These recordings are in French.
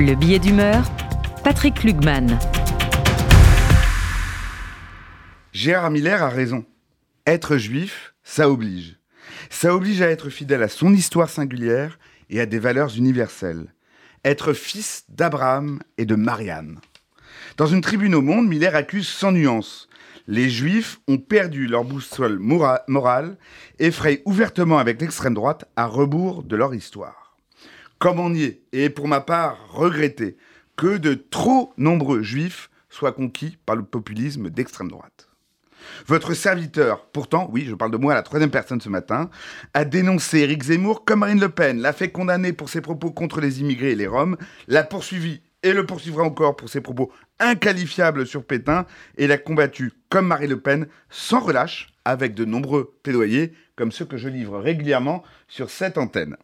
Le billet d'humeur, Patrick Lugman. Gérard Miller a raison. Être juif, ça oblige. Ça oblige à être fidèle à son histoire singulière et à des valeurs universelles. Être fils d'Abraham et de Marianne. Dans une tribune au Monde, Miller accuse sans nuance. Les juifs ont perdu leur boussole morale et frayent ouvertement avec l'extrême droite à rebours de leur histoire. Comme on y est, et pour ma part regretter que de trop nombreux juifs soient conquis par le populisme d'extrême droite. Votre serviteur, pourtant, oui, je parle de moi à la troisième personne ce matin, a dénoncé Éric Zemmour comme Marine Le Pen, l'a fait condamner pour ses propos contre les immigrés et les Roms, l'a poursuivi et le poursuivra encore pour ses propos inqualifiables sur Pétain et l'a combattu comme Marine Le Pen sans relâche avec de nombreux plaidoyers comme ceux que je livre régulièrement sur cette antenne.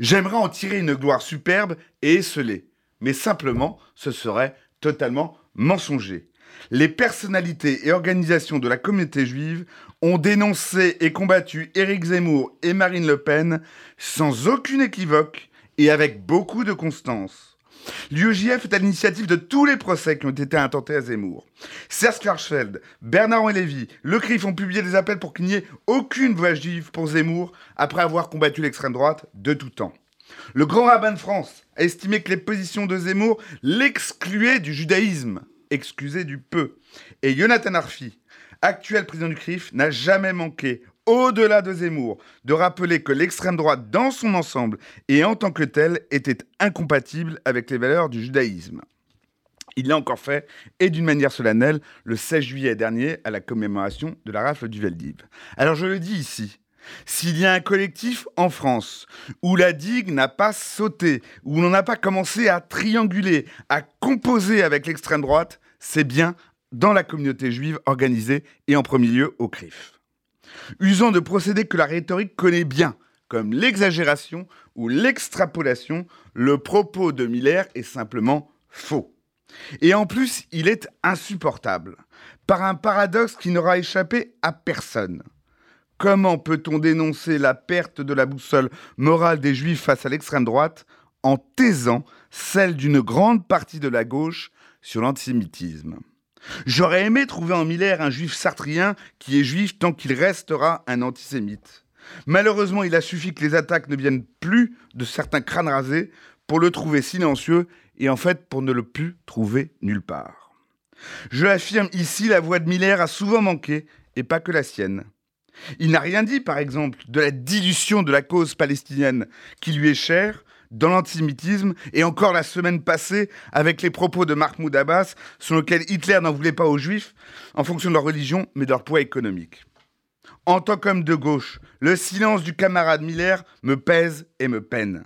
J'aimerais en tirer une gloire superbe et esselée, mais simplement ce serait totalement mensonger les personnalités et organisations de la communauté juive ont dénoncé et combattu Éric Zemmour et Marine Le Pen sans aucune équivoque et avec beaucoup de constance. L'UEJF est à l'initiative de tous les procès qui ont été intentés à Zemmour. Serge Klarschfeld, Bernard-Henri Lévy, Le CRIF ont publié des appels pour qu'il n'y ait aucune voix juive pour Zemmour après avoir combattu l'extrême droite de tout temps. Le grand rabbin de France a estimé que les positions de Zemmour l'excluaient du judaïsme excusez du peu. Et Jonathan Arfi, actuel président du CRIF, n'a jamais manqué, au-delà de Zemmour, de rappeler que l'extrême droite dans son ensemble et en tant que telle était incompatible avec les valeurs du judaïsme. Il l'a encore fait, et d'une manière solennelle, le 16 juillet dernier, à la commémoration de la rafle du Veldiv. Alors je le dis ici, s'il y a un collectif en France où la digue n'a pas sauté, où l'on n'a pas commencé à trianguler, à composer avec l'extrême droite, c'est bien dans la communauté juive organisée et en premier lieu au CRIF. Usant de procédés que la rhétorique connaît bien, comme l'exagération ou l'extrapolation, le propos de Miller est simplement faux. Et en plus, il est insupportable, par un paradoxe qui n'aura échappé à personne. Comment peut-on dénoncer la perte de la boussole morale des juifs face à l'extrême droite en taisant celle d'une grande partie de la gauche sur l'antisémitisme? J'aurais aimé trouver en Miller un juif sartrien qui est juif tant qu'il restera un antisémite. Malheureusement, il a suffi que les attaques ne viennent plus de certains crânes rasés pour le trouver silencieux et en fait pour ne le plus trouver nulle part. Je l'affirme ici, la voix de Miller a souvent manqué, et pas que la sienne. Il n'a rien dit, par exemple, de la dilution de la cause palestinienne qui lui est chère dans l'antisémitisme et encore la semaine passée avec les propos de Mahmoud Abbas selon lesquels Hitler n'en voulait pas aux juifs en fonction de leur religion mais de leur poids économique. En tant qu'homme de gauche, le silence du camarade Miller me pèse et me peine.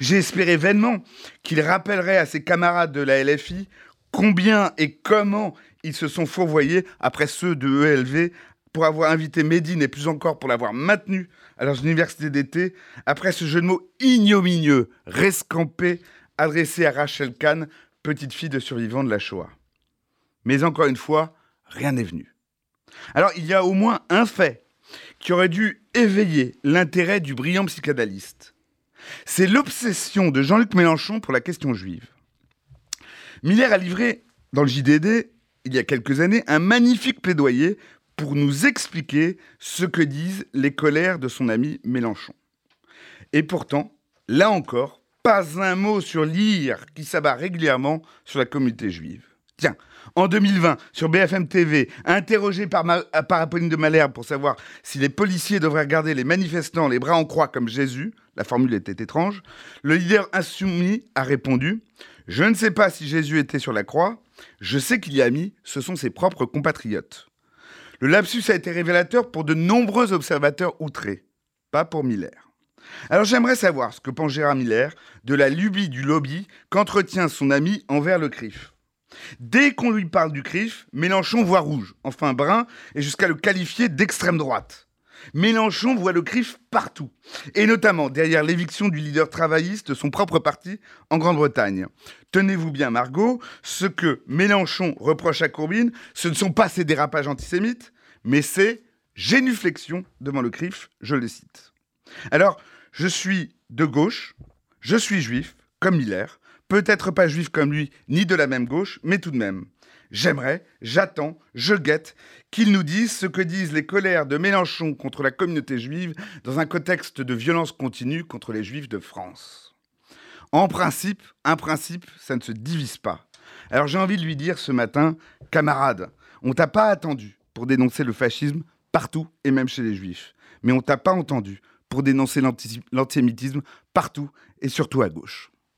J'ai espéré vainement qu'il rappellerait à ses camarades de la LFI combien et comment ils se sont fourvoyés après ceux de ELV pour avoir invité Médine et plus encore pour l'avoir maintenu à leurs universités d'été, après ce jeu de mots ignominieux, rescampé, adressé à Rachel Kahn, petite fille de survivants de la Shoah. Mais encore une fois, rien n'est venu. Alors il y a au moins un fait qui aurait dû éveiller l'intérêt du brillant psychanalyste. C'est l'obsession de Jean-Luc Mélenchon pour la question juive. Miller a livré, dans le JDD, il y a quelques années, un magnifique plaidoyer pour nous expliquer ce que disent les colères de son ami Mélenchon. Et pourtant, là encore, pas un mot sur l'IR qui s'abat régulièrement sur la communauté juive. Tiens, en 2020, sur BFM TV, interrogé par, Apolline de Malherbe pour savoir si les policiers devraient regarder les manifestants les bras en croix comme Jésus, la formule était étrange, le leader insoumis a répondu Je ne sais pas si Jésus était sur la croix, je sais qu'il y a mis, ce sont ses propres compatriotes. Le lapsus a été révélateur pour de nombreux observateurs outrés, pas pour Miller. Alors j'aimerais savoir ce que pense Gérard Miller de la lubie du lobby qu'entretient son ami envers le CRIF. Dès qu'on lui parle du CRIF, Mélenchon voit rouge, enfin brun, et jusqu'à le qualifier d'extrême droite. Mélenchon voit le CRIF partout, et notamment derrière l'éviction du leader travailliste de son propre parti en Grande-Bretagne. Tenez-vous bien, Margot, ce que Mélenchon reproche à Courbine, ce ne sont pas ses dérapages antisémites, mais c'est génuflexion devant le CRIF, je le cite. Alors, je suis de gauche, je suis juif, comme Miller, peut-être pas juif comme lui, ni de la même gauche, mais tout de même. J'aimerais, j'attends, je guette qu'ils nous disent ce que disent les colères de Mélenchon contre la communauté juive dans un contexte de violence continue contre les juifs de France. En principe, un principe, ça ne se divise pas. Alors j'ai envie de lui dire ce matin, camarade, on t'a pas attendu pour dénoncer le fascisme partout et même chez les juifs. Mais on t'a pas entendu pour dénoncer l'antisémitisme partout et surtout à gauche.